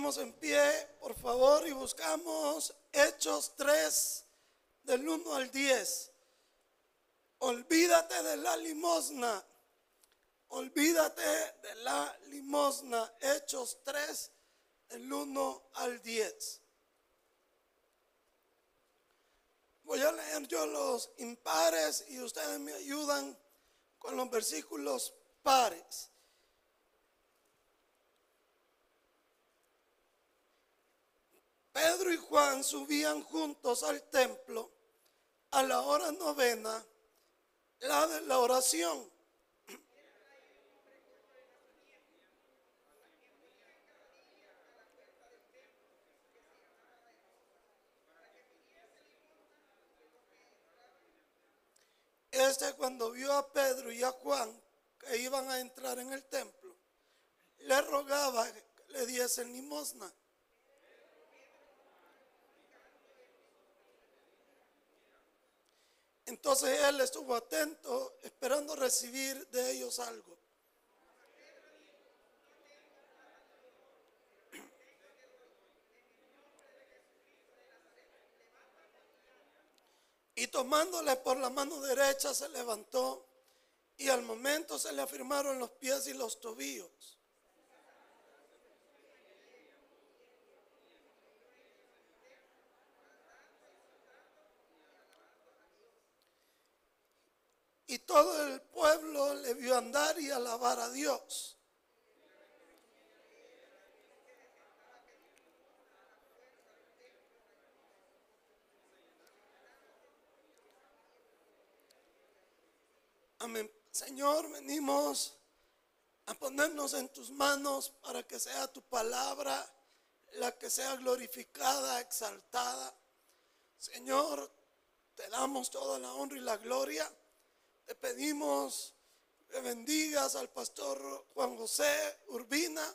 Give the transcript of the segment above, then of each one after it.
ponemos en pie, por favor, y buscamos Hechos 3, del 1 al 10. Olvídate de la limosna. Olvídate de la limosna. Hechos 3, del 1 al 10. Voy a leer yo los impares y ustedes me ayudan con los versículos pares. Pedro y Juan subían juntos al templo a la hora novena, la de la oración. Este cuando vio a Pedro y a Juan que iban a entrar en el templo, le rogaba que le diesen limosna. Entonces él estuvo atento, esperando recibir de ellos algo. Y tomándole por la mano derecha se levantó y al momento se le afirmaron los pies y los tobillos. Y todo el pueblo le vio andar y alabar a Dios. Amén. Señor, venimos a ponernos en tus manos para que sea tu palabra la que sea glorificada, exaltada. Señor, te damos toda la honra y la gloria. Te pedimos que bendigas al pastor Juan José Urbina,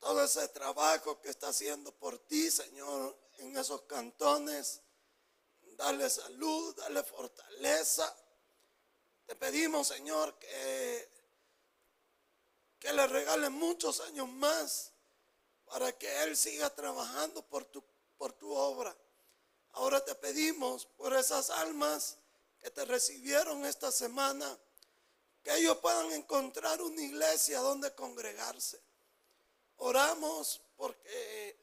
todo ese trabajo que está haciendo por ti, Señor, en esos cantones. Dale salud, dale fortaleza. Te pedimos, Señor, que, que le regale muchos años más para que Él siga trabajando por tu, por tu obra. Ahora te pedimos por esas almas que te recibieron esta semana, que ellos puedan encontrar una iglesia donde congregarse. Oramos porque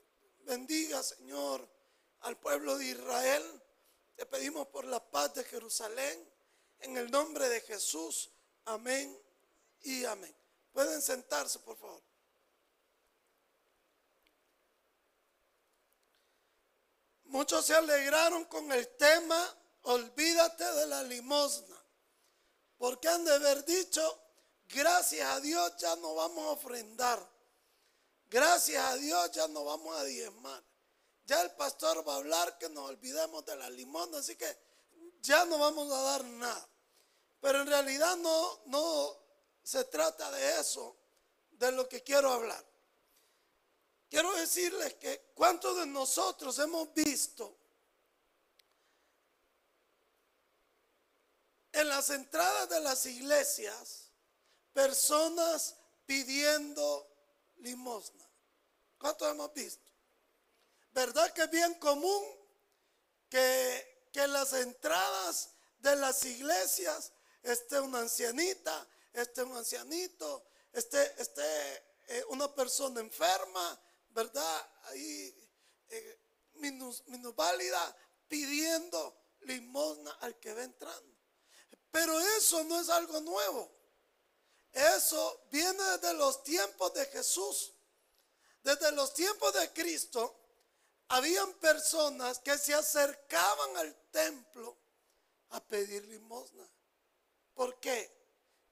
bendiga, Señor, al pueblo de Israel. Te pedimos por la paz de Jerusalén. En el nombre de Jesús. Amén y amén. Pueden sentarse, por favor. Muchos se alegraron con el tema olvídate de la limosna. Porque han de haber dicho, gracias a Dios ya no vamos a ofrendar. Gracias a Dios ya no vamos a diezmar. Ya el pastor va a hablar que nos olvidemos de la limosna, así que ya no vamos a dar nada. Pero en realidad no, no se trata de eso, de lo que quiero hablar. Quiero decirles que cuántos de nosotros hemos visto en las entradas de las iglesias personas pidiendo limosna. ¿Cuánto hemos visto? ¿Verdad que es bien común que, que en las entradas de las iglesias esté una ancianita, esté un ancianito, esté, esté eh, una persona enferma, ¿verdad? Ahí eh, minusválida pidiendo limosna al que va entrando. Pero eso no es algo nuevo. Eso viene desde los tiempos de Jesús. Desde los tiempos de Cristo, habían personas que se acercaban al templo a pedir limosna. ¿Por qué?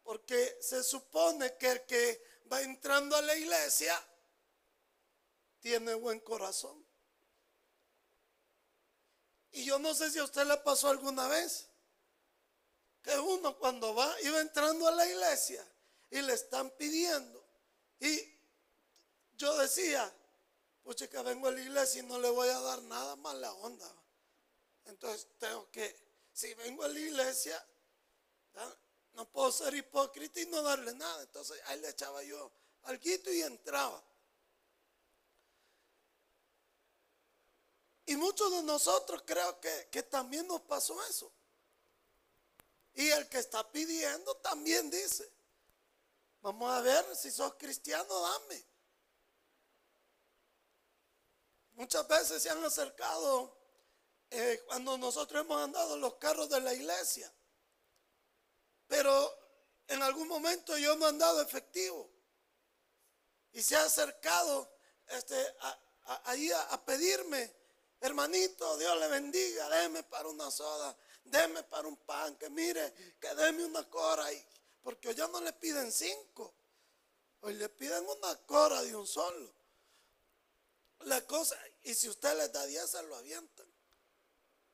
Porque se supone que el que va entrando a la iglesia tiene buen corazón. Y yo no sé si a usted le pasó alguna vez que uno cuando va, iba entrando a la iglesia y le están pidiendo. Y yo decía, pues que vengo a la iglesia y no le voy a dar nada más la onda. Entonces tengo que, si vengo a la iglesia, no puedo ser hipócrita y no darle nada. Entonces ahí le echaba yo algo y entraba. Y muchos de nosotros creo que, que también nos pasó eso. Y el que está pidiendo también dice, vamos a ver si sos cristiano, dame. Muchas veces se han acercado eh, cuando nosotros hemos andado los carros de la iglesia. Pero en algún momento yo no he andado efectivo. Y se ha acercado este, ahí a, pedirme, hermanito, Dios le bendiga, déme para una soda, déme para un pan, que mire, que déme una cora. Y, porque hoy ya no le piden cinco, hoy le piden una cora de un solo. La cosa, y si usted les da diez, se lo avientan.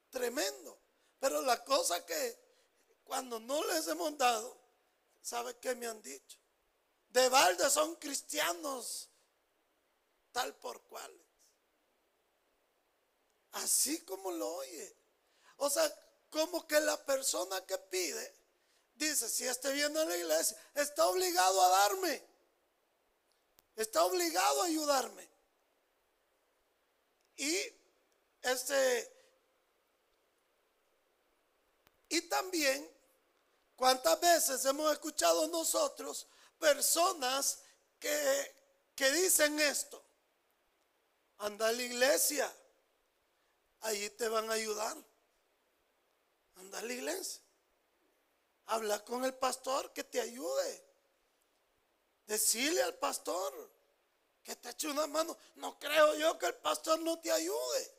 Tremendo. Pero la cosa que cuando no les hemos dado, ¿sabe qué me han dicho? De balde son cristianos tal por cuales. Así como lo oye. O sea, como que la persona que pide dice, si este viene a la iglesia, está obligado a darme. Está obligado a ayudarme. Y este y también cuántas veces hemos escuchado nosotros personas que, que dicen esto. Anda a la iglesia, allí te van a ayudar. Anda a la iglesia. Habla con el pastor que te ayude. Decirle al pastor que te eche una mano. No creo yo que el pastor no te ayude.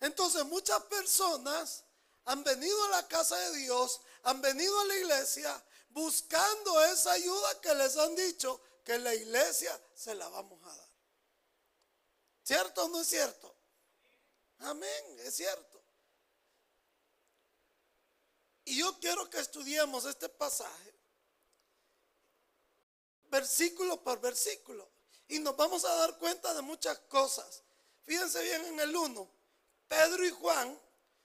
Entonces muchas personas han venido a la casa de Dios, han venido a la iglesia buscando esa ayuda que les han dicho que la iglesia se la vamos a dar. ¿Cierto o no es cierto? Amén, es cierto. Y yo quiero que estudiemos este pasaje versículo por versículo. Y nos vamos a dar cuenta de muchas cosas. Fíjense bien en el 1. Pedro y Juan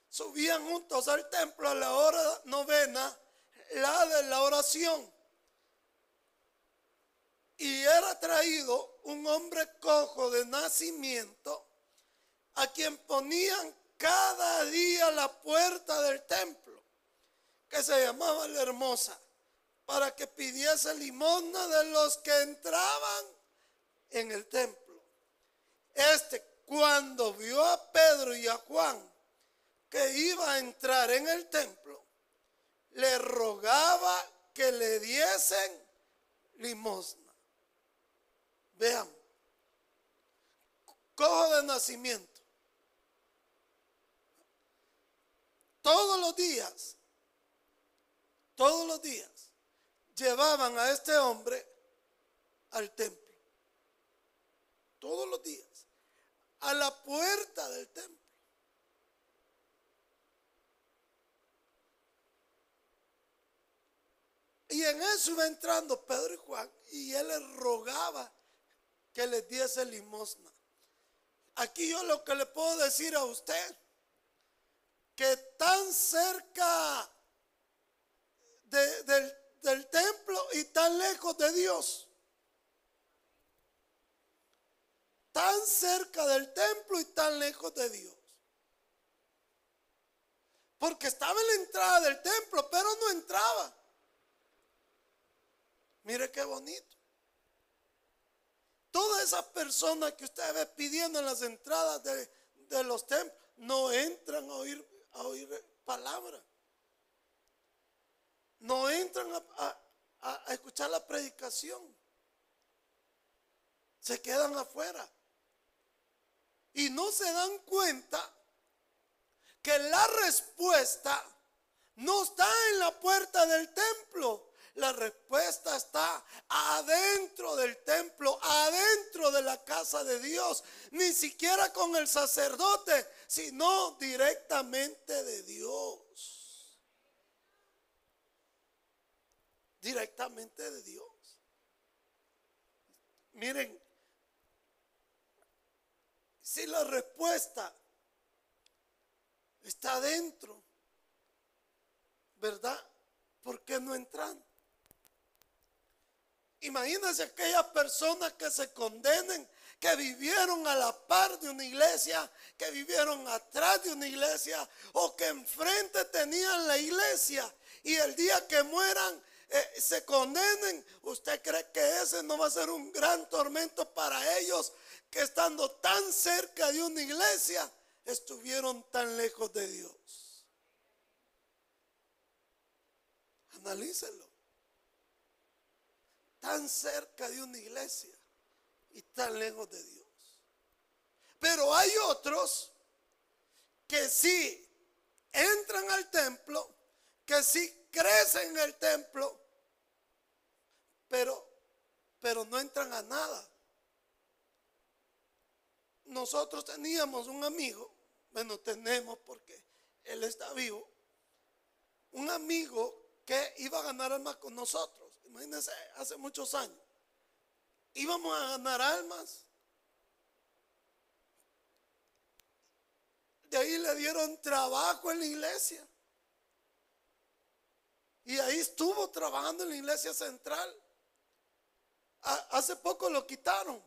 subían juntos al templo a la hora novena, la de la oración. Y era traído un hombre cojo de nacimiento a quien ponían cada día la puerta del templo, que se llamaba la hermosa, para que pidiese limosna de los que entraban en el templo. Este, cuando vio a Pedro y a Juan que iba a entrar en el templo, le rogaba que le diesen limosna. Vean, cojo de nacimiento. Todos los días, todos los días, llevaban a este hombre al templo. Todos los días. A la puerta del templo. Y en eso iba entrando Pedro y Juan y él les rogaba que les diese limosna. Aquí yo lo que le puedo decir a usted, que tan cerca del, templo y tan lejos de Dios. Tan cerca del templo y tan lejos de Dios. Porque estaba en la entrada del templo, pero no entraba. Mire qué bonito. Todas esas personas que usted ve pidiendo en las entradas de, los templos no entran a oír, a oír palabra. No entran a, escuchar la predicación. Se quedan afuera. Y no se dan cuenta que la respuesta no está en la puerta del templo, la respuesta está adentro del templo, adentro de la casa de Dios. Ni siquiera con el sacerdote, sino directamente de Dios. Directamente de Dios. Miren, si la respuesta está adentro, ¿verdad? ¿Por qué no entran? Imagínense aquellas personas que se condenen, que vivieron a la par de una iglesia, que vivieron atrás de una iglesia o que enfrente tenían la iglesia y el día que mueran eh, se condenen, ¿usted cree que ese no va a ser un gran tormento para ellos que estando tan cerca de una iglesia estuvieron tan lejos de Dios? Analícelo. Tan cerca de una iglesia y tan lejos de Dios. Pero hay otros que sí entran al templo, que sí crecen en el templo, pero, pero no entran a nada. Nosotros teníamos un amigo, bueno, tenemos porque él está vivo, un amigo que iba a ganar almas con nosotros. Imagínense, hace muchos años. Íbamos a ganar almas. De ahí le dieron trabajo en la iglesia. Y ahí estuvo trabajando en la iglesia central. hace poco lo quitaron.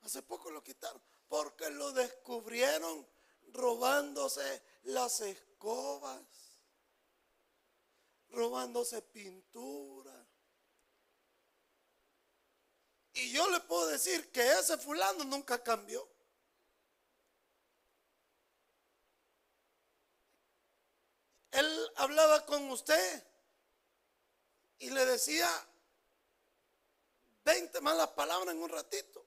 Hace poco lo quitaron. Porque lo descubrieron robándose las escobas robándose pintura. Y yo le puedo decir que ese fulano nunca cambió. Él hablaba con usted y le decía 20 malas palabras en un ratito.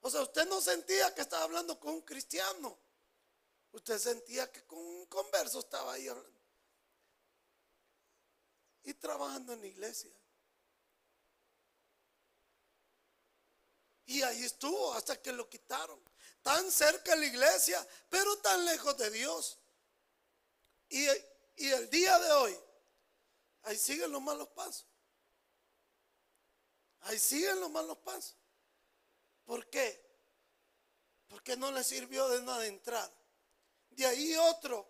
O sea, usted no sentía que estaba hablando con un cristiano. Usted sentía que con un converso estaba ahí hablando y trabajando en la iglesia. Y ahí estuvo hasta que lo quitaron. Tan cerca de la iglesia, pero tan lejos de Dios. Y, y el día de hoy, ahí siguen los malos pasos. Ahí siguen los malos pasos. ¿Por qué? Porque no le sirvió de nada entrar. De ahí otro,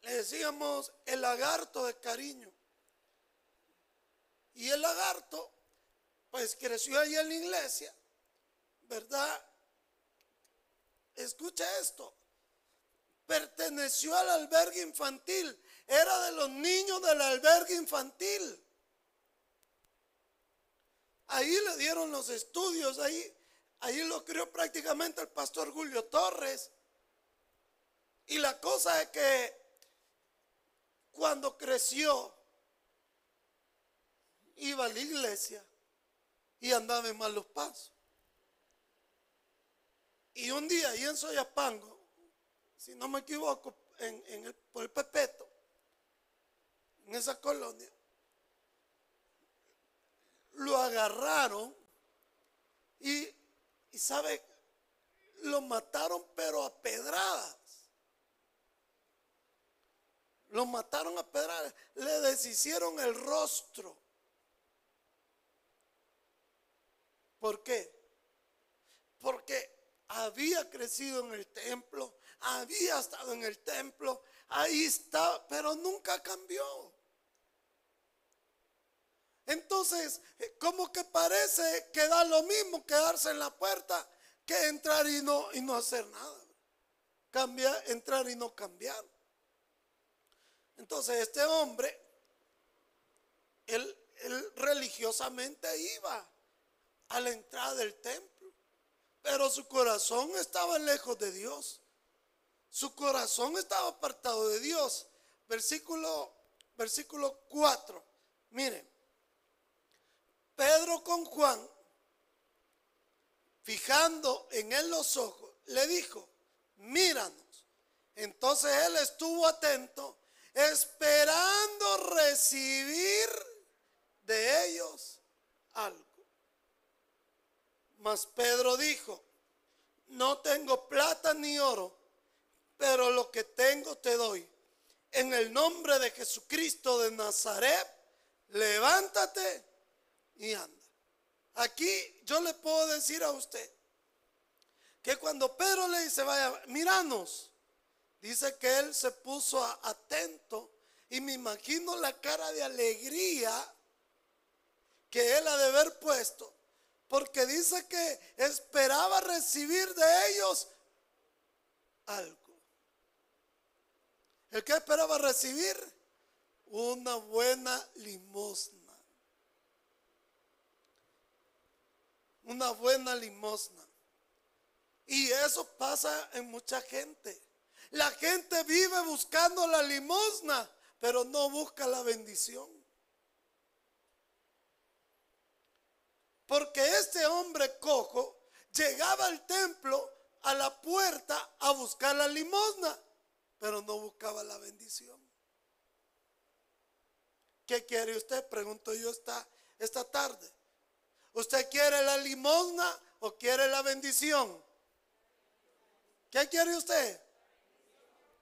le decíamos el lagarto de cariño. Y el lagarto, pues creció ahí en la iglesia, ¿verdad? Escucha esto. Perteneció al albergue infantil. Era de los niños del albergue infantil. Ahí le dieron los estudios, ahí, ahí lo crió prácticamente el pastor Julio Torres. Y la cosa es que cuando creció, iba a la iglesia y andaba en malos pasos. Y un día ahí en Soyapango, si no me equivoco, en, el, por el Pepeto, en esa colonia, lo agarraron y, y sabe, lo mataron pero a pedradas. Lo mataron a pedradas, le deshicieron el rostro. ¿Por qué? Porque había crecido en el templo, había estado en el templo, ahí está, pero nunca cambió. Entonces, eh, como que parece que da lo mismo quedarse en la puerta que entrar y no, y no hacer nada. Cambiar, entrar y no cambiar. Entonces, este hombre, él, él religiosamente iba a la entrada del templo. Pero su corazón estaba lejos de Dios. Su corazón estaba apartado de Dios. Versículo, versículo 4. Miren, Pedro con Juan, fijando en él los ojos, le dijo, míranos. Entonces él estuvo atento, esperando recibir de ellos algo. Mas Pedro dijo, no tengo plata ni oro, te doy. En el nombre de Jesucristo de Nazaret, levántate y anda. Aquí yo le puedo decir a usted que cuando Pedro le dice, vaya, miranos, dice que él se puso atento y me imagino la cara de alegría que él ha de haber puesto Porque dice que esperaba recibir de ellos algo. ¿El que esperaba recibir? Una buena limosna. Una buena limosna. Y eso pasa en mucha gente. La gente vive buscando la limosna, pero no busca la bendición. Porque este hombre cojo llegaba al templo a la puerta a buscar la limosna, pero no buscaba la bendición. ¿Qué quiere usted? Pregunto yo esta, esta tarde. ¿Usted quiere la limosna o quiere la bendición? ¿Qué quiere usted?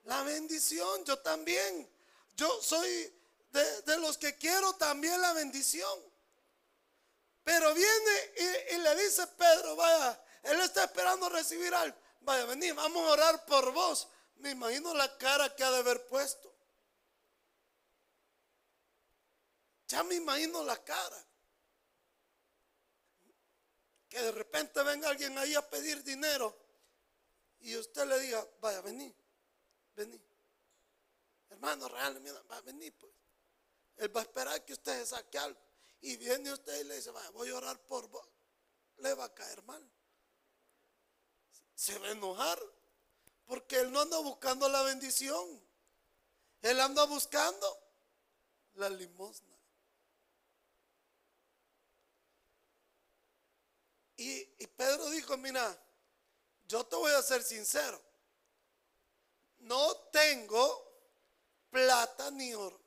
La bendición, yo también. Yo soy de, los que quiero también la bendición. Pero viene y, y, le dice Pedro, vaya, él está esperando recibir algo. Vaya, vení, vamos a orar por vos. Me imagino la cara que ha de haber puesto. Ya me imagino la cara. Que de repente venga alguien ahí a pedir dinero y usted le diga, vaya, vení, vení. Hermano, realmente, va a venir, pues. Él va a esperar que usted se saque algo. Y viene usted y le dice, voy a orar por vos. Le va a caer mal. Se va a enojar. Porque él no anda buscando la bendición. Él anda buscando la limosna. Y, Pedro dijo, mira, yo te voy a ser sincero. No tengo plata ni oro.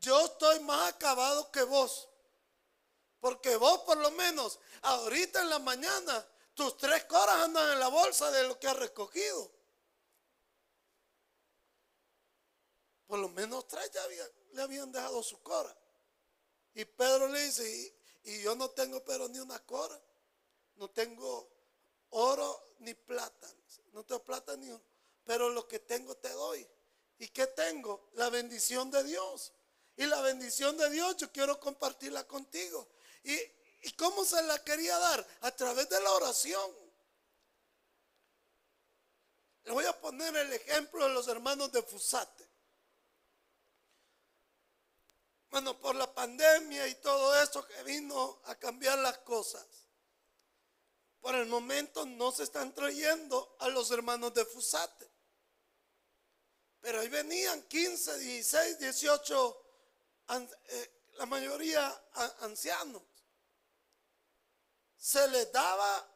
Yo estoy más acabado que vos. Porque vos por lo menos ahorita en la mañana tus tres coras andan en la bolsa de lo que has recogido. Por lo menos tres ya le habían dejado su cora. Y Pedro le dice, y, yo no tengo pero ni una cora. No tengo oro ni plata. No tengo plata ni oro. Pero lo que tengo te doy. ¿Y qué tengo? La bendición de Dios. Y la bendición de Dios yo quiero compartirla contigo. ¿Y, ¿Y cómo se la quería dar? A través de la oración. Le voy a poner el ejemplo de los hermanos de Fusate. Bueno, por la pandemia y todo esto que vino a cambiar las cosas. Por el momento no se están trayendo a los hermanos de Fusate. Pero ahí venían 15, 16, 18, la mayoría ancianos. Se les daba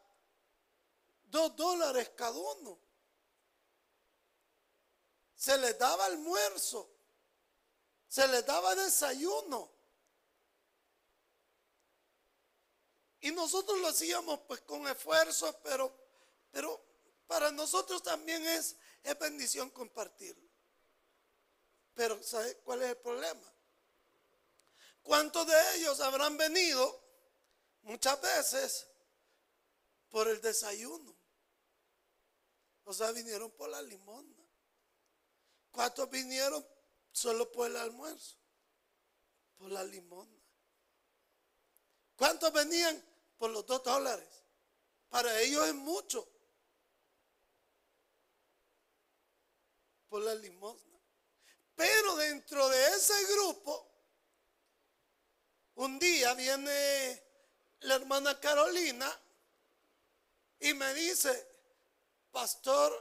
dos dólares cada uno. Se les daba almuerzo. Se les daba desayuno. Y nosotros lo hacíamos pues con esfuerzo, pero, pero para nosotros también es, es bendición compartirlo. Pero ¿sabe cuál es el problema? ¿Cuántos de ellos habrán venido muchas veces por el desayuno? O sea, vinieron por la limona. ¿Cuántos vinieron solo por el almuerzo? Por la limona. ¿Cuántos venían por los dos dólares? Para ellos es mucho. Por la limosna. Pero dentro de ese grupo, un día viene la hermana Carolina y me dice, pastor,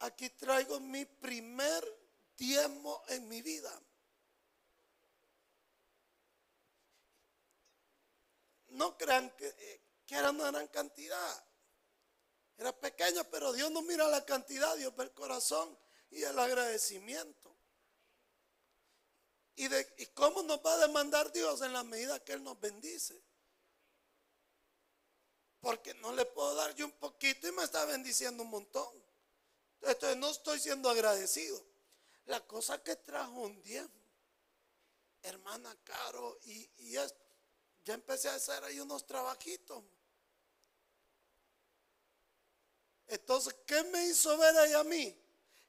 aquí traigo mi primer diezmo en mi vida. No crean que, que era una gran cantidad. Era pequeño, pero Dios no mira la cantidad, Dios ve el corazón y el agradecimiento. ¿Y, de, ¿Y cómo nos va a demandar Dios en la medida que Él nos bendice? Porque no le puedo dar yo un poquito y me está bendiciendo un montón. Entonces no estoy siendo agradecido. La cosa que trajo un diezmo, hermana Caro, y, y ya empecé a hacer ahí unos trabajitos. Entonces, ¿qué me hizo ver ahí a mí?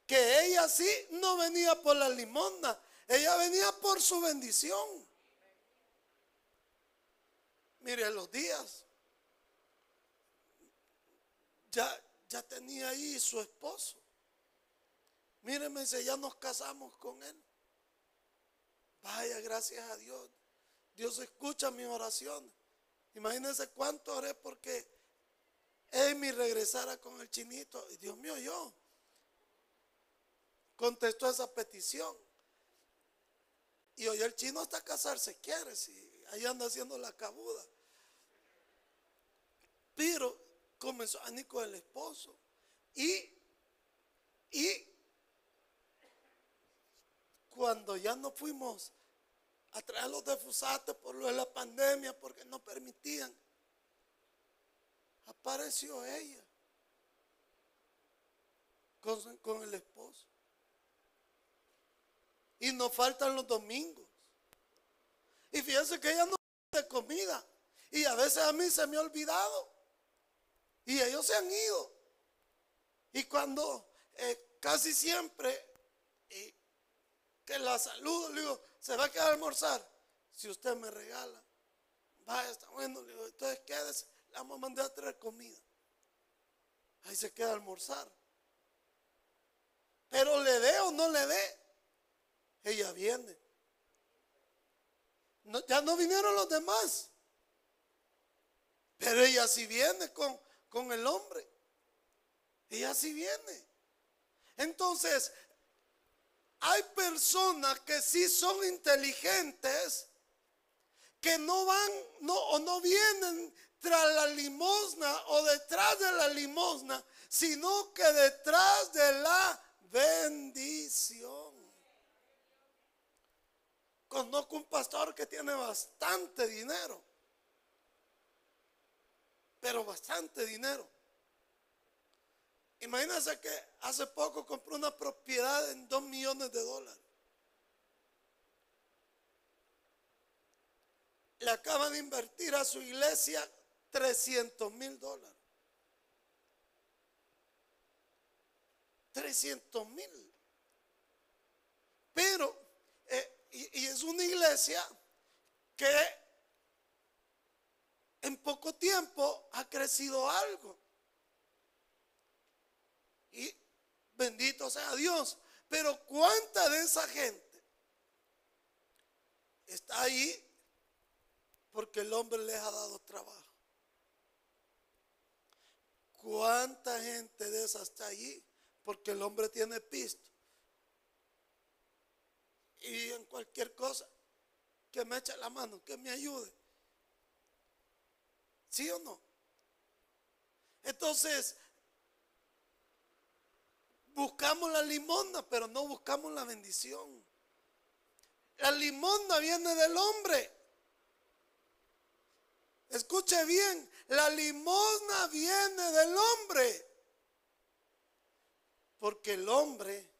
Que ella sí no venía por la limosna, ella venía por su bendición. Mire, los días ya, ya tenía ahí su esposo. Míreme, si ya nos casamos con él. Vaya, gracias a Dios. Dios escucha mi oración. Imagínense cuánto oré porque Amy regresara con el chinito. Y Dios mío, yo contestó esa petición. Y hoy el chino hasta casarse quiere, si ahí anda haciendo la cabuda. Pero comenzó a con el esposo. Y, y cuando ya no fuimos a traer los defusates por lo de la pandemia, porque no permitían, apareció ella con, el esposo. Y nos faltan los domingos. Y fíjense que ella no de comida. Y a veces a mí se me ha olvidado. Y ellos se han ido. Y cuando eh, casi siempre que la saludo, le digo, ¿se va a quedar a almorzar? Si usted me regala. Vaya, está bueno, le digo, entonces quédese, le vamos a mandar a traer comida. Ahí se queda a almorzar. Pero le dé o no le dé, ella viene. ya no vinieron los demás. Pero ella sí viene con, con el hombre. Ella sí viene. Entonces, hay personas que sí son inteligentes, que no van o no vienen tras la limosna o detrás de la limosna, sino que detrás de la bendición. Conozco un pastor que tiene bastante dinero, pero bastante dinero. Imagínense que hace poco compró una propiedad en dos millones de dólares. Le acaba de invertir a su iglesia 300 mil dólares. 300 mil. Pero, eh, y es una iglesia que en poco tiempo ha crecido algo. Y bendito sea Dios. Pero ¿cuánta de esa gente está ahí porque el hombre les ha dado trabajo? ¿Cuánta gente de esa está allí porque el hombre tiene pisto? Y en cualquier cosa, que me eche la mano, que me ayude. ¿Sí o no? Entonces, Buscamos la limosna, pero no buscamos la bendición. La limosna viene del hombre. Escuche bien, la limosna viene del hombre. Porque el hombre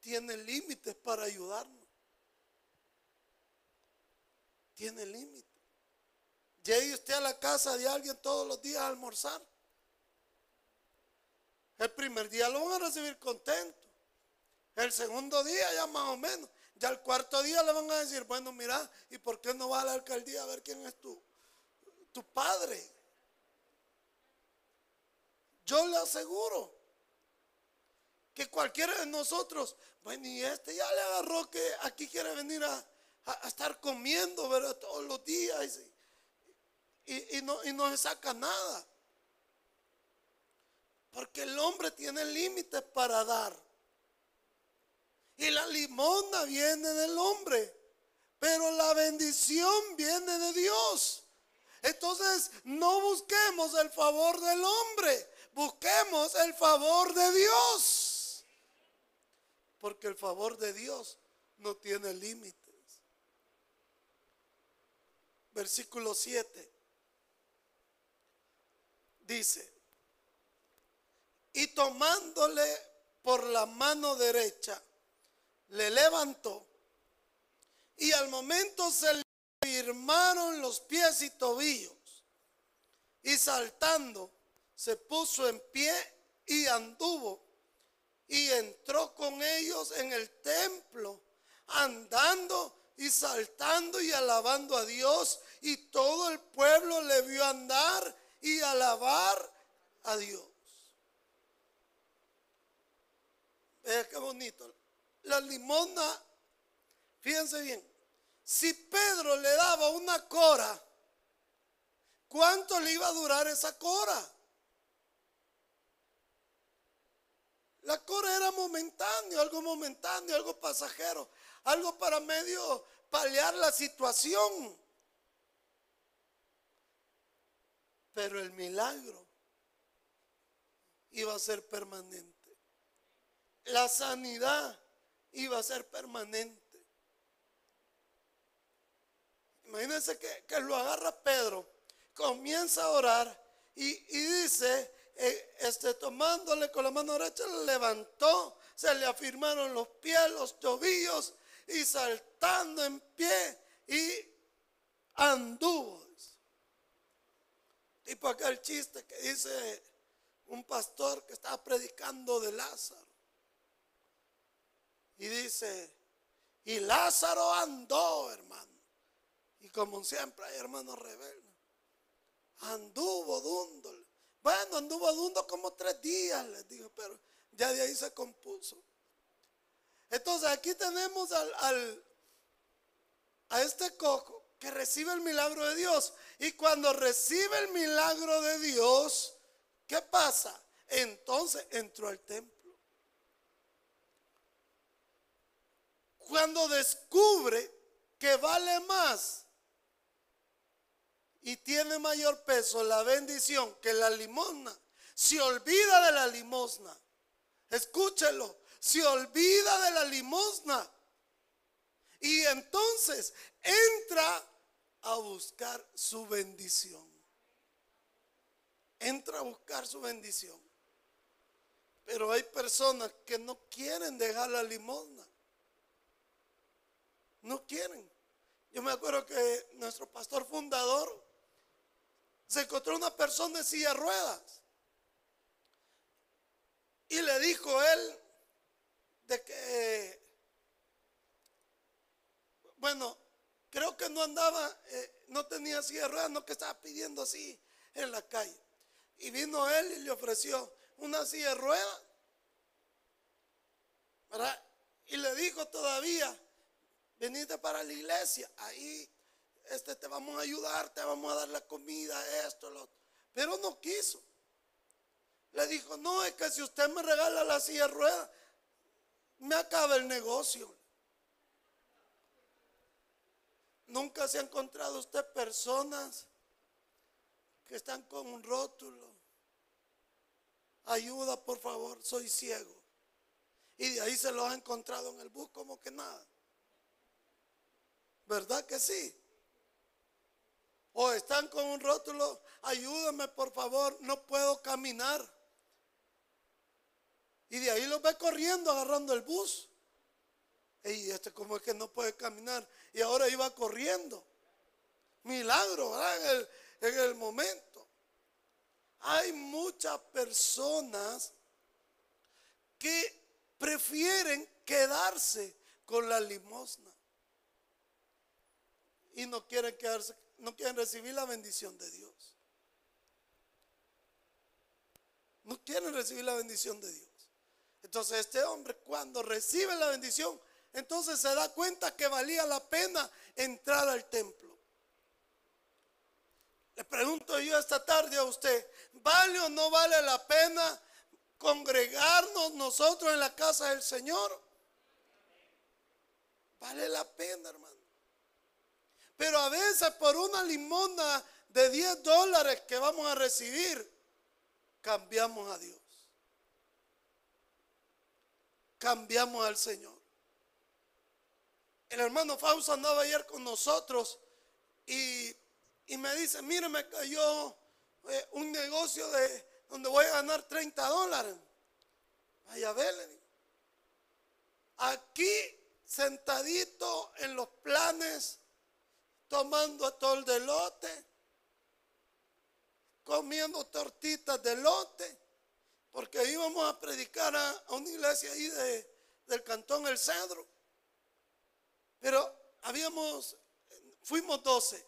tiene límites para ayudarnos. Tiene límites. Llegue usted a la casa de alguien todos los días a almorzar. El primer día lo van a recibir contento. El segundo día ya más o menos. Ya el cuarto día le van a decir, bueno, mira, ¿y por qué no va a la alcaldía a ver quién es tu, tu padre? Yo le aseguro que cualquiera de nosotros, bueno, y este ya le agarró que aquí quiere venir a, estar comiendo, ¿verdad? Todos los días y, y, no, y no se saca nada. Porque el hombre tiene límites para dar. Y la limosna viene del hombre. Pero la bendición viene de Dios. Entonces no busquemos el favor del hombre. Busquemos el favor de Dios. Porque el favor de Dios no tiene límites. Versículo 7 dice, y tomándole por la mano derecha, le levantó y al momento se le firmaron los pies y tobillos y saltando se puso en pie y anduvo y entró con ellos en el templo andando y saltando y alabando a Dios y todo el pueblo le vio andar y alabar a Dios. Vea qué bonito. La limosna, fíjense bien, si Pedro le daba una cora, ¿cuánto le iba a durar esa cora? La cora era momentáneo, algo momentáneo, algo pasajero, algo para medio paliar la situación. Pero el milagro iba a ser permanente. La sanidad iba a ser permanente. Imagínense que, lo agarra Pedro, comienza a orar y, dice, eh, este, tomándole con la mano derecha, le levantó, se le afirmaron los pies, los tobillos y saltando en pie y anduvo. Tipo aquel chiste que dice un pastor que estaba predicando de Lázaro. Y dice, y Lázaro andó, hermano. Y como siempre hay hermanos rebeldes. Anduvo dundo. Bueno, anduvo dundo como tres días, les digo, pero ya de ahí se compuso. Entonces aquí tenemos al, a este coco que recibe el milagro de Dios. Y cuando recibe el milagro de Dios, ¿qué pasa? Entonces entró al templo. Cuando descubre que vale más y tiene mayor peso la bendición que la limosna, se olvida de la limosna. Escúchelo, se olvida de la limosna. Y entonces entra a buscar su bendición. Entra a buscar su bendición. Pero hay personas que no quieren dejar la limosna. No quieren. Yo me acuerdo que nuestro pastor fundador se encontró una persona en silla de ruedas. Y le dijo él de que, bueno, creo que no andaba, eh, no tenía silla de ruedas, no que estaba pidiendo así en la calle. Y vino él y le ofreció una silla de ruedas. Y le dijo todavía, venite para la iglesia, ahí este, te vamos a ayudar, te vamos a dar la comida, esto, lo otro. Pero no quiso. Le dijo, no, es que si usted me regala la silla de ruedas, me acaba el negocio. Nunca se ha encontrado usted personas que están con un rótulo. Ayuda, por favor, soy ciego. Y de ahí se lo ha encontrado en el bus como que nada. ¿Verdad que sí? O están con un rótulo, ayúdame por favor, no puedo caminar. Y de ahí los ve corriendo agarrando el bus. Y este como es que no puede caminar. Y ahora iba corriendo. Milagro, ¿verdad? En el, en el momento. Hay muchas personas que prefieren quedarse con la limosna y no quieren quedarse, no quieren recibir la bendición de Dios. No quieren recibir la bendición de Dios. Entonces este hombre cuando recibe la bendición, entonces se da cuenta que valía la pena entrar al templo. Le pregunto yo esta tarde a usted, ¿vale o no vale la pena congregarnos nosotros en la casa del Señor? Vale la pena, hermano. Pero a veces por una limona de 10 dólares que vamos a recibir, cambiamos a Dios. Cambiamos al Señor. El hermano Fausto andaba ayer con nosotros y, me dice, mire, me cayó eh, un negocio de donde voy a ganar 30 dólares. Vaya a. Aquí sentadito en los planes tomando atol de lote, comiendo tortitas de lote, porque íbamos a predicar a, una iglesia ahí de, del cantón El Cedro. Pero habíamos, fuimos doce.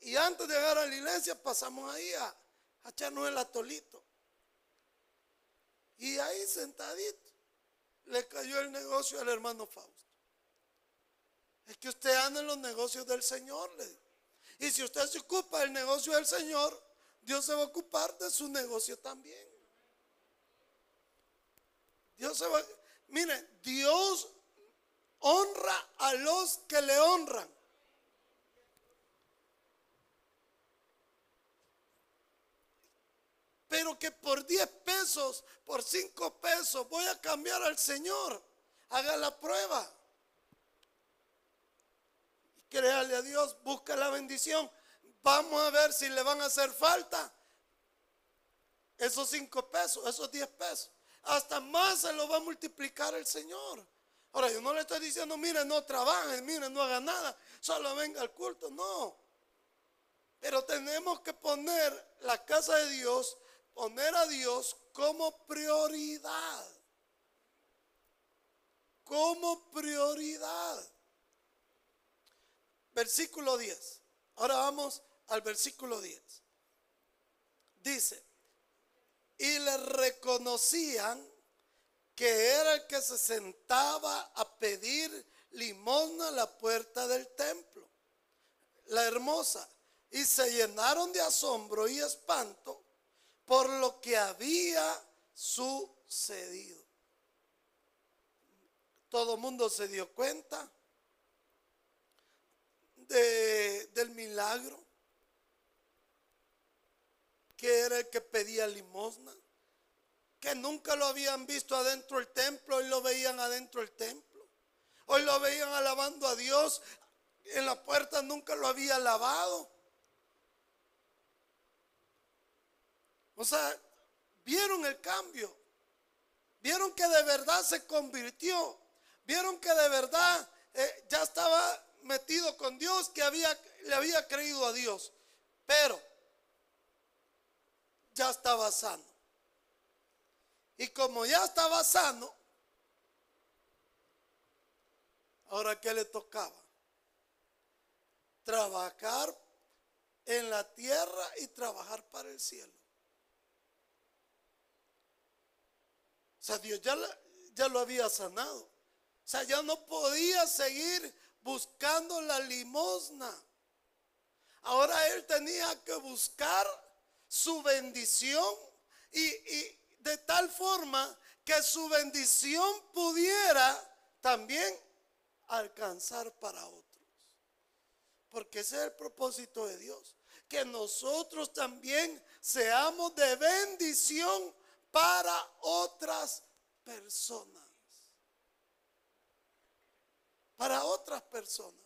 Y antes de llegar a la iglesia pasamos ahí a, a echarnos el atolito. Y ahí sentadito le cayó el negocio al hermano Fausto. Es que usted anda en los negocios del Señor, Y si usted se ocupa del negocio del Señor, Dios se va a ocupar de su negocio también. Dios se va, mire, Dios honra a los que le honran. Pero que por 10 pesos, por 5 pesos, voy a cambiar al Señor. Haga la prueba. Y créale a Dios, busca la bendición. Vamos a ver si le van a hacer falta esos 5 pesos, esos 10 pesos. Hasta más se lo va a multiplicar el Señor. Ahora, yo no le estoy diciendo, mire, no trabajen, mire, no haga nada, solo venga al culto. No. Pero tenemos que poner la casa de Dios poner a Dios como prioridad. Como prioridad. Versículo 10. Ahora vamos al versículo 10. Dice, y le reconocían que era el que se sentaba a pedir limosna a la puerta del templo, la hermosa, y se llenaron de asombro y espanto por lo que había sucedido. Todo el mundo se dio cuenta del milagro, que era el que pedía limosna, que nunca lo habían visto adentro del templo y lo veían adentro del templo. Hoy lo veían alabando a Dios, en la puerta nunca lo había alabado. O sea, vieron el cambio. Vieron que de verdad se convirtió. Vieron que de verdad eh, ya estaba metido con Dios, que había, le había creído a Dios. Pero ya estaba sano. Y como ya estaba sano, ahora ¿qué le tocaba? Trabajar en la tierra y trabajar para el cielo. O sea, Dios ya, ya lo había sanado. O sea, ya no podía seguir buscando la limosna. Ahora él tenía que buscar su bendición y, de tal forma que su bendición pudiera también alcanzar para otros. Porque ese es el propósito de Dios. Que nosotros también seamos de bendición para otras personas. Para otras personas.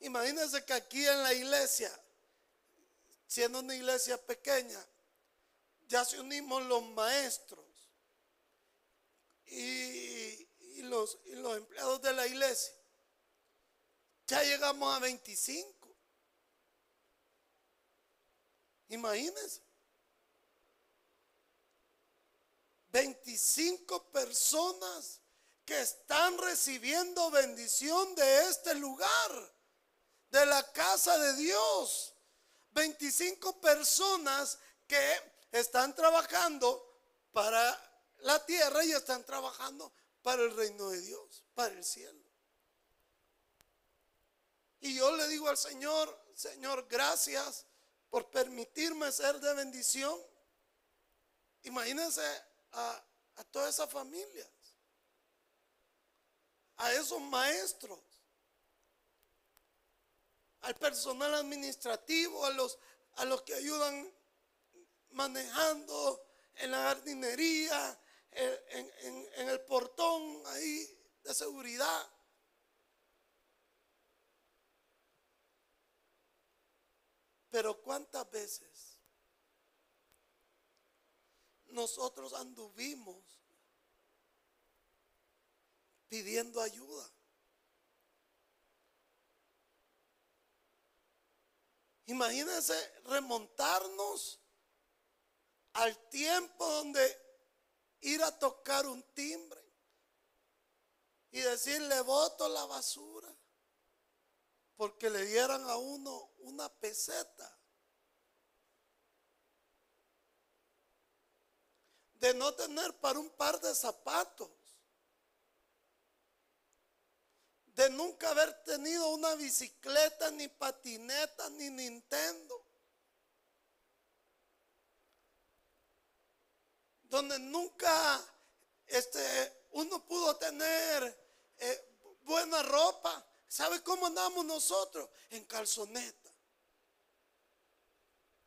Imagínense que aquí en la iglesia, siendo una iglesia pequeña, ya se unimos los maestros y, los, y los empleados de la iglesia. Ya llegamos a 25. Imagínense. 25 personas que están recibiendo bendición de este lugar, de la casa de Dios. 25 personas que están trabajando para la tierra y están trabajando para el reino de Dios, para el cielo. Y yo le digo al Señor, Señor, gracias por permitirme ser de bendición. Imagínense a, todas esas familias, a esos maestros, al personal administrativo, a los, a los que ayudan manejando en la jardinería, en, en el portón ahí de seguridad. Pero cuántas veces nosotros anduvimos pidiendo ayuda. Imagínense remontarnos al tiempo donde ir a tocar un timbre y decirle voto la basura. porque le dieran a uno una peseta. De no tener para un par de zapatos. De nunca haber tenido una bicicleta, ni patineta, ni Nintendo. Donde nunca este, uno pudo tener eh, buena ropa. ¿Sabe cómo andamos nosotros? En calzoneta.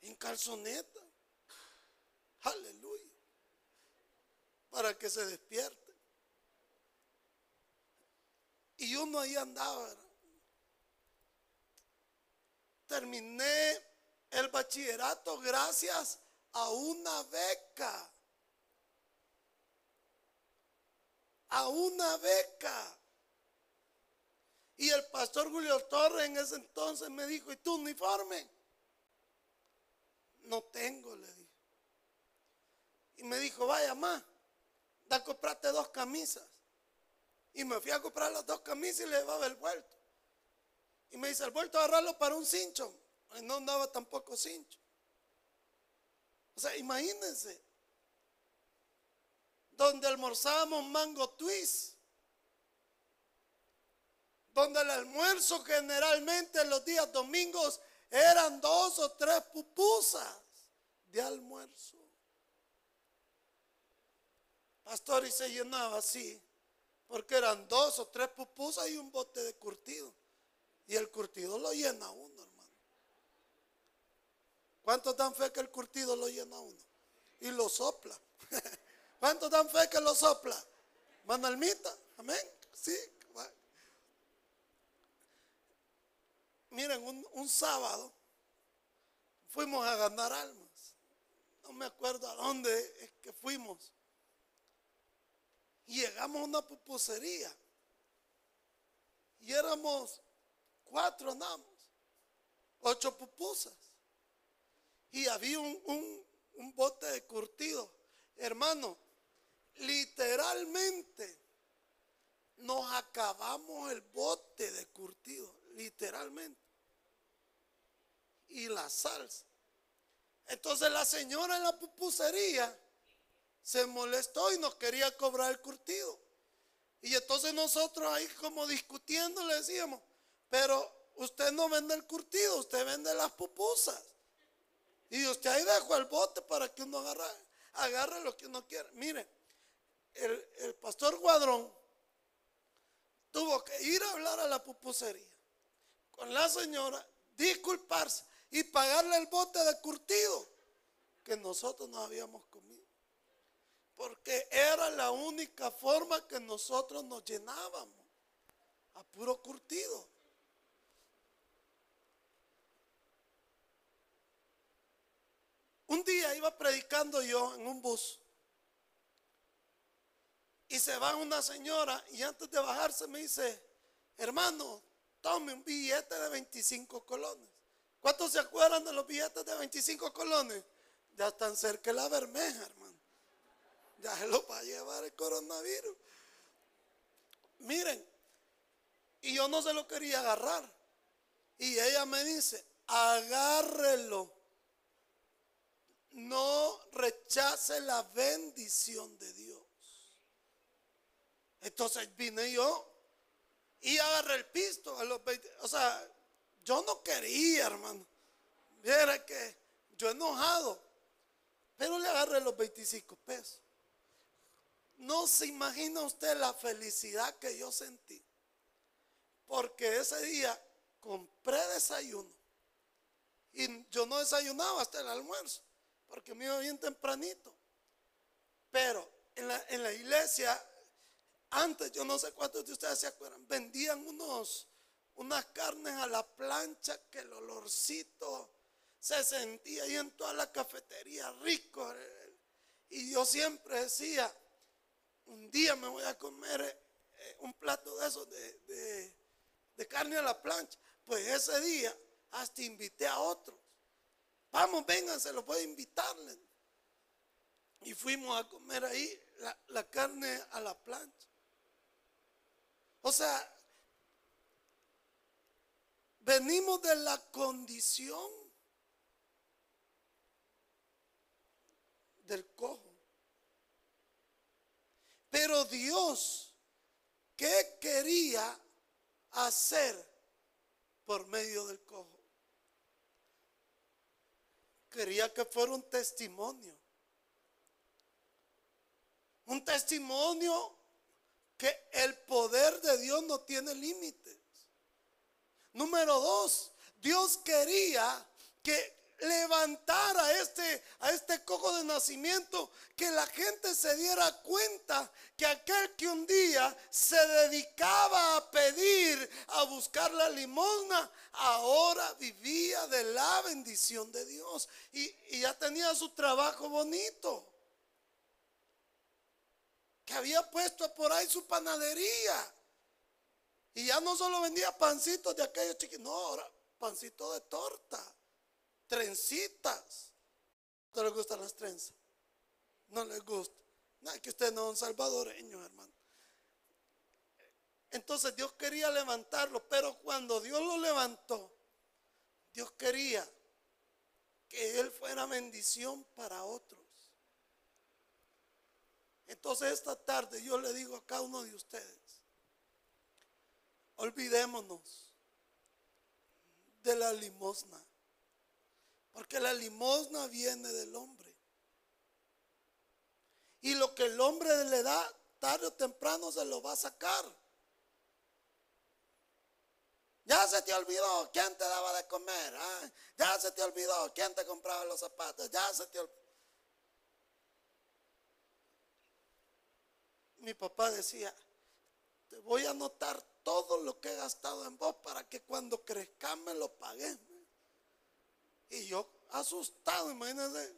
En calzoneta. Aleluya. Para que se despierte. Y uno ahí andaba. Terminé el bachillerato gracias a una beca. A una beca. Y el pastor Julio Torres en ese entonces me dijo, ¿y tu uniforme? No tengo, le dije. Y me dijo, vaya, más, da comprarte dos camisas. Y me fui a comprar las dos camisas y le llevaba el vuelto. Y me dice, el vuelto agarrarlo para un cincho. No andaba tampoco cincho. O sea, imagínense. Donde almorzábamos mango twist donde el almuerzo generalmente los días domingos eran dos o tres pupusas de almuerzo. Pastor, y se llenaba así, porque eran dos o tres pupusas y un bote de curtido. Y el curtido lo llena uno, hermano. ¿Cuántos dan fe que el curtido lo llena uno? Y lo sopla. ¿Cuántos dan fe que lo sopla? Manalmita, amén. Sí, Miren, un, sábado fuimos a ganar almas. No me acuerdo a dónde es que fuimos. Llegamos a una pupusería. Y éramos cuatro namos. Ocho pupusas. Y había un, un bote de curtido. Hermano, literalmente nos acabamos el bote de curtido literalmente. Y la salsa. Entonces la señora en la pupusería se molestó y nos quería cobrar el curtido. Y entonces nosotros ahí como discutiendo le decíamos, pero usted no vende el curtido, usted vende las pupusas. Y usted ahí dejó el bote para que uno agarre, agarre lo que uno quiere. Mire, el, el pastor Guadrón tuvo que ir a hablar a la pupusería con la señora, disculparse y pagarle el bote de curtido que nosotros no habíamos comido. Porque era la única forma que nosotros nos llenábamos a puro curtido. Un día iba predicando yo en un bus y se va una señora y antes de bajarse me dice, hermano, tome un billete de 25 colones. ¿Cuántos se acuerdan de los billetes de 25 colones? Ya están cerca de la bermeja, hermano. Ya se lo va a llevar el coronavirus. Miren, y yo no se lo quería agarrar. Y ella me dice, agárrelo. No rechace la bendición de Dios. Entonces vine yo y agarré el pisto a los 20. O sea, yo no quería, hermano. Viera que yo enojado. Pero le agarré los 25 pesos. No se imagina usted la felicidad que yo sentí. Porque ese día compré desayuno. Y yo no desayunaba hasta el almuerzo. Porque me iba bien tempranito. Pero en la, en la iglesia antes, yo no sé cuántos de ustedes se acuerdan, vendían unos, unas carnes a la plancha que el olorcito se sentía ahí en toda la cafetería rico. Y yo siempre decía, un día me voy a comer eh, un plato de esos de, de carne a la plancha. Pues ese día hasta invité a otros. Vamos, vengan, se los voy a invitarles. Y fuimos a comer ahí la carne a la plancha. O sea, venimos de la condición del cojo. Pero Dios, ¿qué quería hacer por medio del cojo? Quería que fuera un testimonio. Un testimonio que el poder de Dios no tiene límites. Número dos, Dios quería que levantara a este, a este cojo de nacimiento, que la gente se diera cuenta que aquel que un día se dedicaba a pedir, a buscar la limosna, ahora vivía de la bendición de Dios y, y ya tenía su trabajo bonito. Que había puesto por ahí su panadería. Y ya no solo vendía pancitos de aquellos chiquitos, no, ahora pancito de torta trencitas. ¿No les gustan las trenzas? No les gusta. Que usted no es un salvadoreño, hermano. Entonces Dios quería levantarlo, pero cuando Dios lo levantó, Dios quería que Él fuera bendición para otros. Entonces esta tarde yo le digo a cada uno de ustedes, olvidémonos de la limosna. Porque la limosna viene del hombre. Y lo que el hombre le da, tarde o temprano se lo va a sacar. Ya se te olvidó quién te daba de comer. Ah, ya se te olvidó quién te compraba los zapatos. Ya se te olvidó. Mi papá decía, te voy a anotar todo lo que he gastado en vos para que cuando crezca me lo pagues. Y yo asustado, imagínense,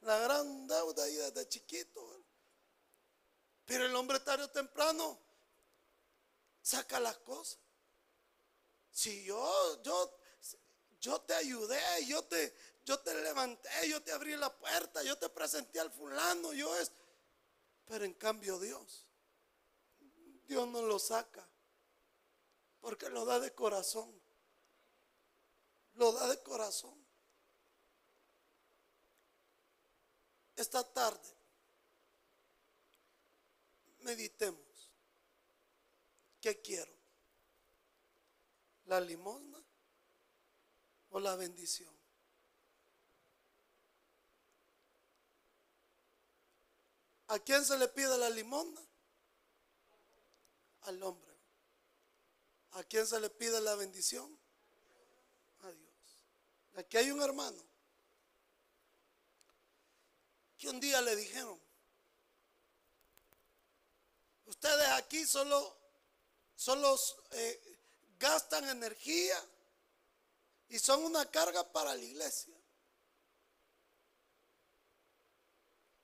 la gran deuda ahí desde chiquito. Pero el hombre tarde o temprano saca las cosas. Si yo, yo, yo te ayudé, yo te, yo te levanté, yo te abrí la puerta, yo te presenté al fulano, yo es. Pero en cambio Dios, Dios no lo saca, porque lo da de corazón. Lo da de corazón. Esta tarde meditemos. ¿Qué quiero? ¿La limosna o la bendición? ¿A quién se le pide la limosna? Al hombre. ¿A quién se le pide la bendición? A Dios. Aquí hay un hermano que un día le dijeron, ustedes aquí solo, solo eh, gastan energía y son una carga para la iglesia.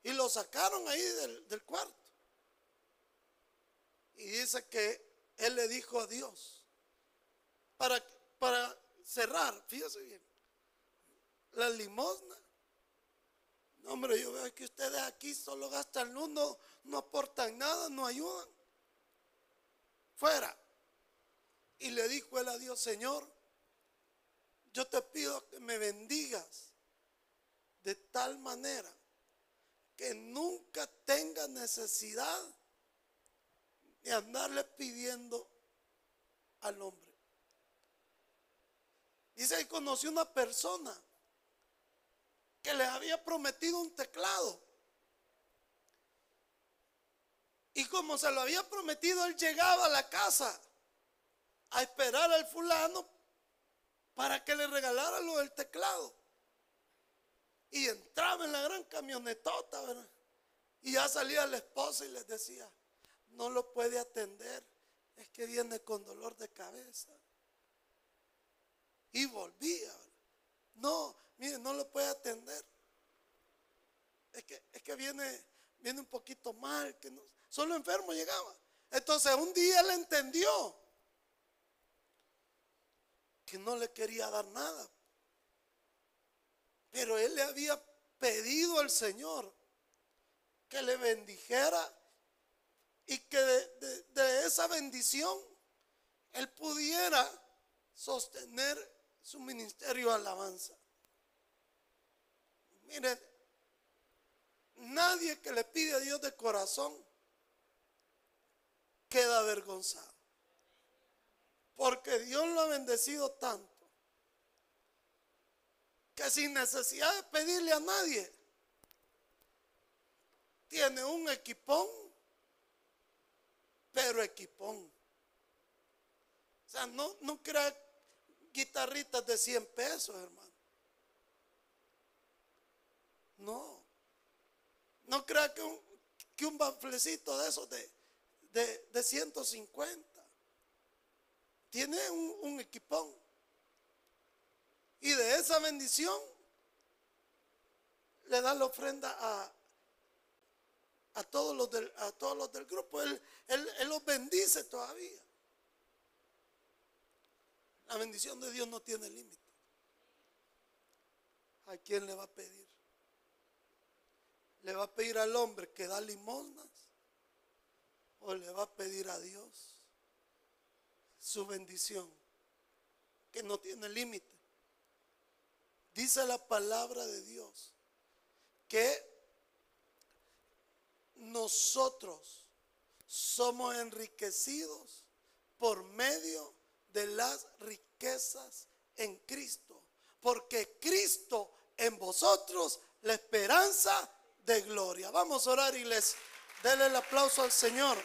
Y lo sacaron ahí del, del cuarto. Y dice que él le dijo a Dios, para, para cerrar, fíjese bien, la limosna hombre, yo veo que ustedes aquí solo gastan luz, no, no aportan nada, no ayudan. Fuera. Y le dijo él a Dios, Señor, yo te pido que me bendigas de tal manera que nunca tenga necesidad de andarle pidiendo al hombre. Dice que conoció una persona que le había prometido un teclado. Y como se lo había prometido, él llegaba a la casa a esperar al fulano para que le regalara lo del teclado. Y entraba en la gran camionetota, ¿verdad? Y ya salía la esposa y les decía, no lo puede atender, es que viene con dolor de cabeza. Y volvía. No, mire, no lo puede atender. Es que, es que viene, viene un poquito mal, que solo enfermo llegaba. Entonces un día él entendió que no le quería dar nada. Pero él le había pedido al Señor que le bendijera y que de, de esa bendición él pudiera sostener su ministerio de alabanza. Mire, nadie que le pide a Dios de corazón queda avergonzado. Porque Dios lo ha bendecido tanto que sin necesidad de pedirle a nadie, tiene un equipón, pero equipón. O sea, no, no guitarritas de 100 pesos, hermano. No. No crea que un, que un de esos de, de, 150 tiene un, un equipón. Y de esa bendición le da la ofrenda a, a, todos, los del, a todos los del grupo. Él, él, él los bendice todavía. La bendición de Dios no tiene límite. ¿A quién le va a pedir? ¿Le va a pedir al hombre que da limosnas? ¿O le va a pedir a Dios su bendición que no tiene límite? Dice la palabra de Dios que nosotros somos enriquecidos por medio de las riquezas en Cristo. Porque Cristo en vosotros la esperanza de gloria. Vamos a orar, iglesia. Denle el aplauso al Señor.